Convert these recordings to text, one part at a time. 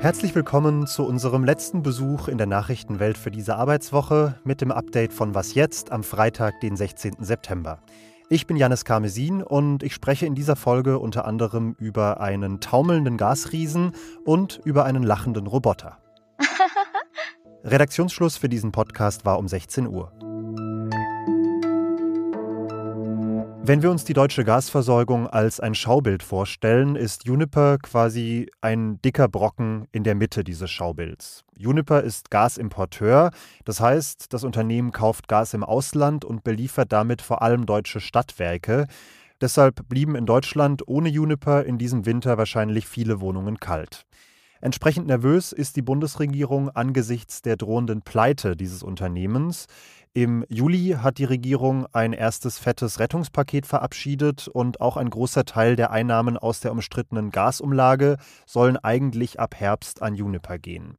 Herzlich willkommen zu unserem letzten Besuch in der Nachrichtenwelt für diese Arbeitswoche mit dem Update von Was jetzt am Freitag, den 16. September. Ich bin Janis Karmesin und ich spreche in dieser Folge unter anderem über einen taumelnden Gasriesen und über einen lachenden Roboter. Redaktionsschluss für diesen Podcast war um 16 Uhr. Wenn wir uns die deutsche Gasversorgung als ein Schaubild vorstellen, ist Juniper quasi ein dicker Brocken in der Mitte dieses Schaubilds. Juniper ist Gasimporteur, das heißt, das Unternehmen kauft Gas im Ausland und beliefert damit vor allem deutsche Stadtwerke. Deshalb blieben in Deutschland ohne Juniper in diesem Winter wahrscheinlich viele Wohnungen kalt. Entsprechend nervös ist die Bundesregierung angesichts der drohenden Pleite dieses Unternehmens. Im Juli hat die Regierung ein erstes fettes Rettungspaket verabschiedet und auch ein großer Teil der Einnahmen aus der umstrittenen Gasumlage sollen eigentlich ab Herbst an Juniper gehen.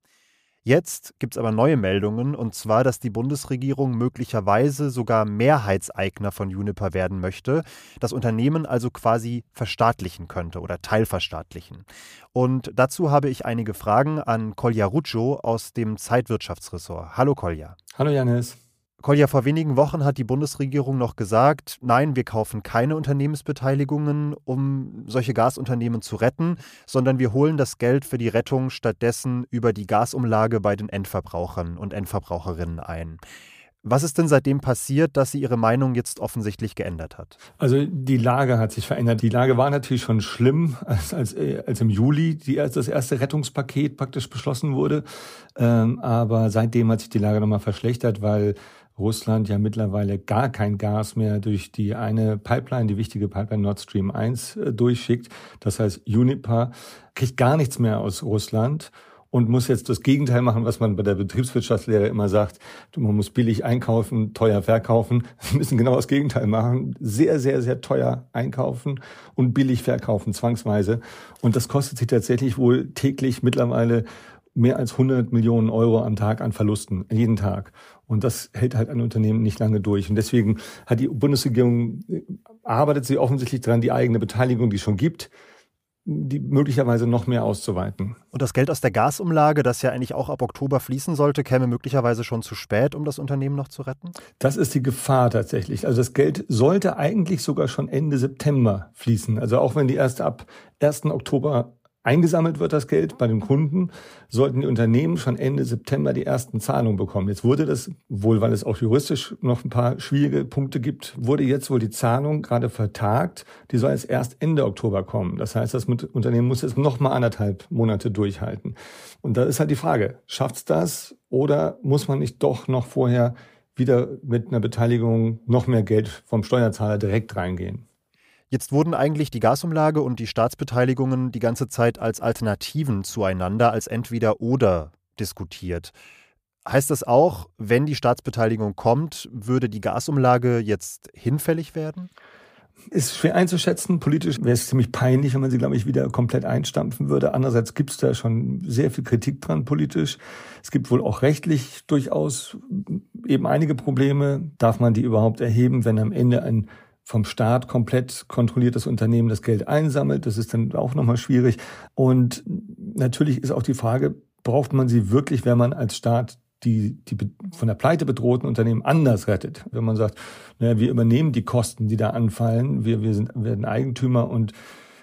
Jetzt gibt es aber neue Meldungen, und zwar, dass die Bundesregierung möglicherweise sogar Mehrheitseigner von Juniper werden möchte, das Unternehmen also quasi verstaatlichen könnte oder teilverstaatlichen. Und dazu habe ich einige Fragen an Kolja Ruccio aus dem Zeitwirtschaftsressort. Hallo Kolja. Hallo Janis. Kolja, vor wenigen Wochen hat die Bundesregierung noch gesagt, nein, wir kaufen keine Unternehmensbeteiligungen, um solche Gasunternehmen zu retten, sondern wir holen das Geld für die Rettung stattdessen über die Gasumlage bei den Endverbrauchern und Endverbraucherinnen ein. Was ist denn seitdem passiert, dass sie ihre Meinung jetzt offensichtlich geändert hat? Also die Lage hat sich verändert. Die Lage war natürlich schon schlimm, als, als, als im Juli die, als das erste Rettungspaket praktisch beschlossen wurde. Ähm, aber seitdem hat sich die Lage nochmal verschlechtert, weil Russland ja mittlerweile gar kein Gas mehr durch die eine Pipeline, die wichtige Pipeline Nord Stream 1 äh, durchschickt. Das heißt, Uniper kriegt gar nichts mehr aus Russland und muss jetzt das Gegenteil machen, was man bei der Betriebswirtschaftslehre immer sagt. Man muss billig einkaufen, teuer verkaufen. Wir müssen genau das Gegenteil machen. Sehr, sehr, sehr teuer einkaufen und billig verkaufen, zwangsweise. Und das kostet sich tatsächlich wohl täglich mittlerweile mehr als 100 Millionen Euro am Tag an Verlusten, jeden Tag. Und das hält halt ein Unternehmen nicht lange durch. Und deswegen hat die Bundesregierung, arbeitet sie offensichtlich daran, die eigene Beteiligung, die es schon gibt, die möglicherweise noch mehr auszuweiten. Und das Geld aus der Gasumlage, das ja eigentlich auch ab Oktober fließen sollte, käme möglicherweise schon zu spät, um das Unternehmen noch zu retten? Das ist die Gefahr tatsächlich. Also das Geld sollte eigentlich sogar schon Ende September fließen. Also auch wenn die erste ab 1. Oktober Eingesammelt wird das Geld bei den Kunden, sollten die Unternehmen schon Ende September die ersten Zahlungen bekommen. Jetzt wurde das, wohl weil es auch juristisch noch ein paar schwierige Punkte gibt, wurde jetzt wohl die Zahlung gerade vertagt. Die soll jetzt erst Ende Oktober kommen. Das heißt, das Unternehmen muss jetzt noch mal anderthalb Monate durchhalten. Und da ist halt die Frage, schafft's das oder muss man nicht doch noch vorher wieder mit einer Beteiligung noch mehr Geld vom Steuerzahler direkt reingehen? Jetzt wurden eigentlich die Gasumlage und die Staatsbeteiligungen die ganze Zeit als Alternativen zueinander, als entweder oder diskutiert. Heißt das auch, wenn die Staatsbeteiligung kommt, würde die Gasumlage jetzt hinfällig werden? Ist schwer einzuschätzen. Politisch wäre es ziemlich peinlich, wenn man sie, glaube ich, wieder komplett einstampfen würde. Andererseits gibt es da schon sehr viel Kritik dran politisch. Es gibt wohl auch rechtlich durchaus eben einige Probleme. Darf man die überhaupt erheben, wenn am Ende ein vom Staat komplett kontrolliertes Unternehmen das Geld einsammelt. Das ist dann auch nochmal schwierig. Und natürlich ist auch die Frage, braucht man sie wirklich, wenn man als Staat die, die von der Pleite bedrohten Unternehmen anders rettet. Wenn man sagt, naja, wir übernehmen die Kosten, die da anfallen, wir, wir sind, werden Eigentümer und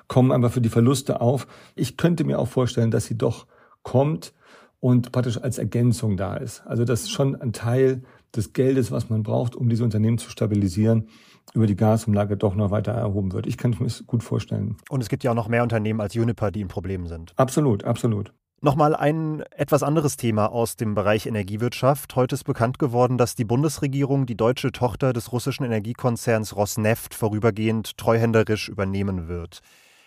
kommen einfach für die Verluste auf. Ich könnte mir auch vorstellen, dass sie doch kommt und praktisch als Ergänzung da ist. Also das ist schon ein Teil des Geldes, was man braucht, um diese Unternehmen zu stabilisieren über die Gasumlage doch noch weiter erhoben wird. Ich kann es mir gut vorstellen. Und es gibt ja auch noch mehr Unternehmen als Juniper, die in Problemen sind. Absolut, absolut. Nochmal ein etwas anderes Thema aus dem Bereich Energiewirtschaft. Heute ist bekannt geworden, dass die Bundesregierung die deutsche Tochter des russischen Energiekonzerns Rosneft vorübergehend treuhänderisch übernehmen wird.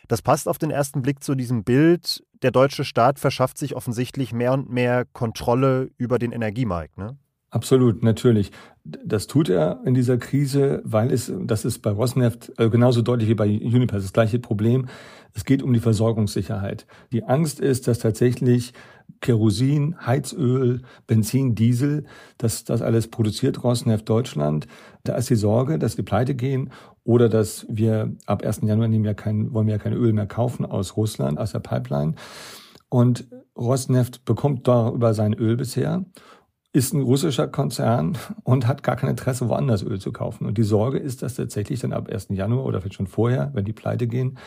Das passt auf den ersten Blick zu diesem Bild. Der deutsche Staat verschafft sich offensichtlich mehr und mehr Kontrolle über den Energiemarkt. Ne? Absolut, natürlich. Das tut er in dieser Krise, weil es, das ist bei Rosneft äh, genauso deutlich wie bei Uniper, das gleiche Problem. Es geht um die Versorgungssicherheit. Die Angst ist, dass tatsächlich Kerosin, Heizöl, Benzin, Diesel, dass das alles produziert Rosneft Deutschland. Da ist die Sorge, dass die pleite gehen oder dass wir ab 1. Januar nehmen ja kein, wollen wir ja kein Öl mehr kaufen aus Russland, aus der Pipeline. Und Rosneft bekommt darüber sein Öl bisher, ist ein russischer Konzern und hat gar kein Interesse, woanders Öl zu kaufen. Und die Sorge ist, dass tatsächlich dann ab 1. Januar oder vielleicht schon vorher, wenn die pleite gehen,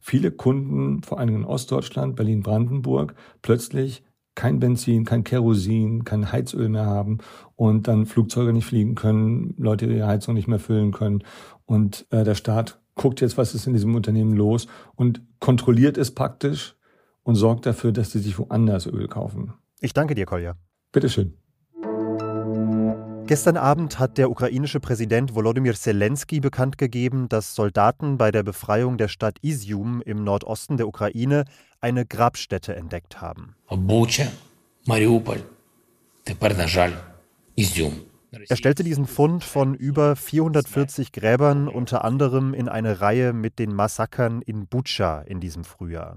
viele Kunden, vor allem in Ostdeutschland, Berlin, Brandenburg, plötzlich kein Benzin, kein Kerosin, kein Heizöl mehr haben und dann Flugzeuge nicht fliegen können, Leute ihre Heizung nicht mehr füllen können. Und äh, der Staat guckt jetzt, was ist in diesem Unternehmen los und kontrolliert es praktisch und sorgt dafür, dass sie sich woanders Öl kaufen. Ich danke dir, Kolja. Bitteschön. Gestern Abend hat der ukrainische Präsident Volodymyr Zelensky bekannt gegeben, dass Soldaten bei der Befreiung der Stadt Izium im Nordosten der Ukraine eine Grabstätte entdeckt haben. Er stellte diesen Fund von über 440 Gräbern unter anderem in eine Reihe mit den Massakern in Bucha in diesem Frühjahr.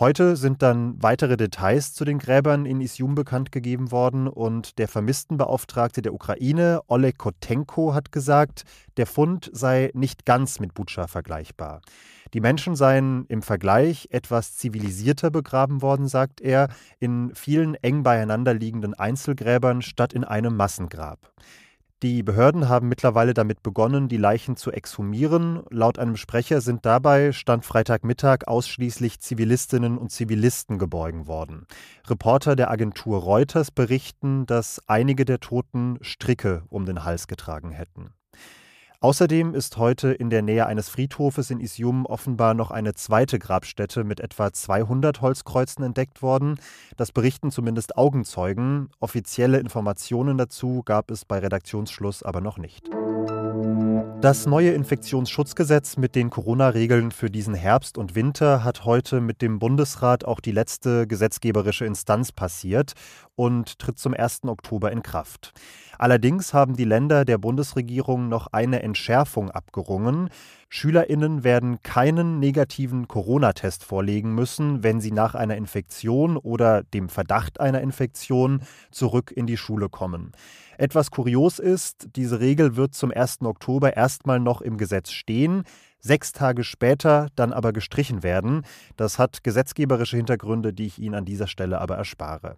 Heute sind dann weitere Details zu den Gräbern in Isium bekannt gegeben worden und der Vermisstenbeauftragte der Ukraine, Oleg Kotenko, hat gesagt, der Fund sei nicht ganz mit Butscha vergleichbar. Die Menschen seien im Vergleich etwas zivilisierter begraben worden, sagt er, in vielen eng beieinander liegenden Einzelgräbern statt in einem Massengrab. Die Behörden haben mittlerweile damit begonnen, die Leichen zu exhumieren. Laut einem Sprecher sind dabei, stand Freitagmittag, ausschließlich Zivilistinnen und Zivilisten geborgen worden. Reporter der Agentur Reuters berichten, dass einige der Toten Stricke um den Hals getragen hätten. Außerdem ist heute in der Nähe eines Friedhofes in Isium offenbar noch eine zweite Grabstätte mit etwa 200 Holzkreuzen entdeckt worden. Das berichten zumindest Augenzeugen. Offizielle Informationen dazu gab es bei Redaktionsschluss aber noch nicht. Das neue Infektionsschutzgesetz mit den Corona-Regeln für diesen Herbst und Winter hat heute mit dem Bundesrat auch die letzte gesetzgeberische Instanz passiert und tritt zum 1. Oktober in Kraft. Allerdings haben die Länder der Bundesregierung noch eine Entschärfung abgerungen. Schülerinnen werden keinen negativen Corona-Test vorlegen müssen, wenn sie nach einer Infektion oder dem Verdacht einer Infektion zurück in die Schule kommen. Etwas kurios ist, diese Regel wird zum 1. Oktober erstmal noch im Gesetz stehen sechs Tage später dann aber gestrichen werden. Das hat gesetzgeberische Hintergründe, die ich Ihnen an dieser Stelle aber erspare.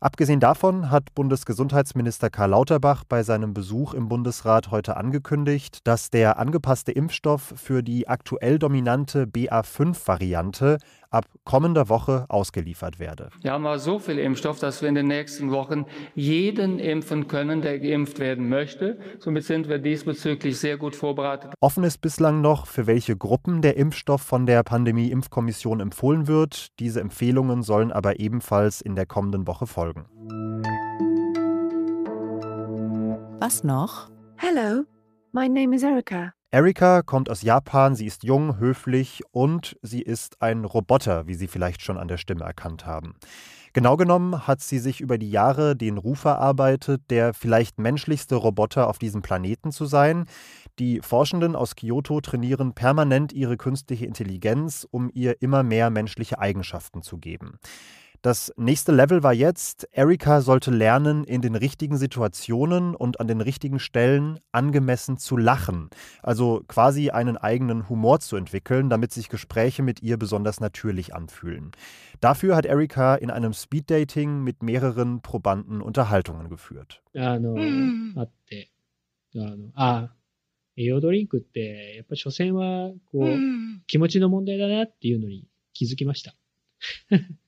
Abgesehen davon hat Bundesgesundheitsminister Karl Lauterbach bei seinem Besuch im Bundesrat heute angekündigt, dass der angepasste Impfstoff für die aktuell dominante BA5-Variante ab kommender Woche ausgeliefert werde. Wir haben aber so viel Impfstoff, dass wir in den nächsten Wochen jeden impfen können, der geimpft werden möchte. Somit sind wir diesbezüglich sehr gut vorbereitet. Offen ist bislang noch, für welche Gruppen der Impfstoff von der Pandemie-Impfkommission empfohlen wird. Diese Empfehlungen sollen aber ebenfalls in der kommenden Woche folgen. Was noch? Hello, my name is Erika. Erika kommt aus Japan, sie ist jung, höflich und sie ist ein Roboter, wie Sie vielleicht schon an der Stimme erkannt haben. Genau genommen hat sie sich über die Jahre den Ruf erarbeitet, der vielleicht menschlichste Roboter auf diesem Planeten zu sein. Die Forschenden aus Kyoto trainieren permanent ihre künstliche Intelligenz, um ihr immer mehr menschliche Eigenschaften zu geben. Das nächste Level war jetzt, Erika sollte lernen, in den richtigen Situationen und an den richtigen Stellen angemessen zu lachen. Also quasi einen eigenen Humor zu entwickeln, damit sich Gespräche mit ihr besonders natürlich anfühlen. Dafür hat Erika in einem Speeddating mit mehreren Probanden Unterhaltungen geführt. あの、あって、あの、あ、栄養ドリンクってやっぱ所詮はこう、気持ちの問題だなっていうのに気づきました。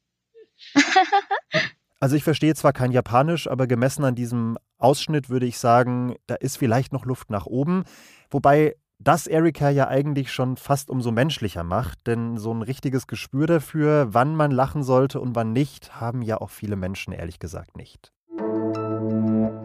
Also ich verstehe zwar kein Japanisch, aber gemessen an diesem Ausschnitt würde ich sagen, da ist vielleicht noch Luft nach oben. Wobei das Erika ja eigentlich schon fast umso menschlicher macht, denn so ein richtiges Gespür dafür, wann man lachen sollte und wann nicht, haben ja auch viele Menschen ehrlich gesagt nicht.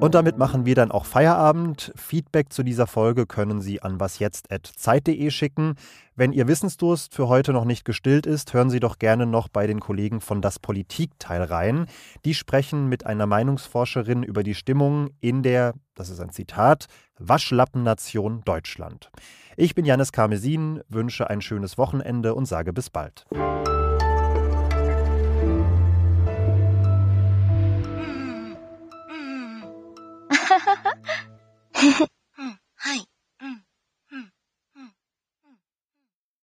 Und damit machen wir dann auch Feierabend. Feedback zu dieser Folge können Sie an wasjetzt.zeit.de schicken. Wenn Ihr Wissensdurst für heute noch nicht gestillt ist, hören Sie doch gerne noch bei den Kollegen von Das Politikteil rein. Die sprechen mit einer Meinungsforscherin über die Stimmung in der, das ist ein Zitat, Waschlappennation Deutschland. Ich bin Janis Karmesin, wünsche ein schönes Wochenende und sage bis bald.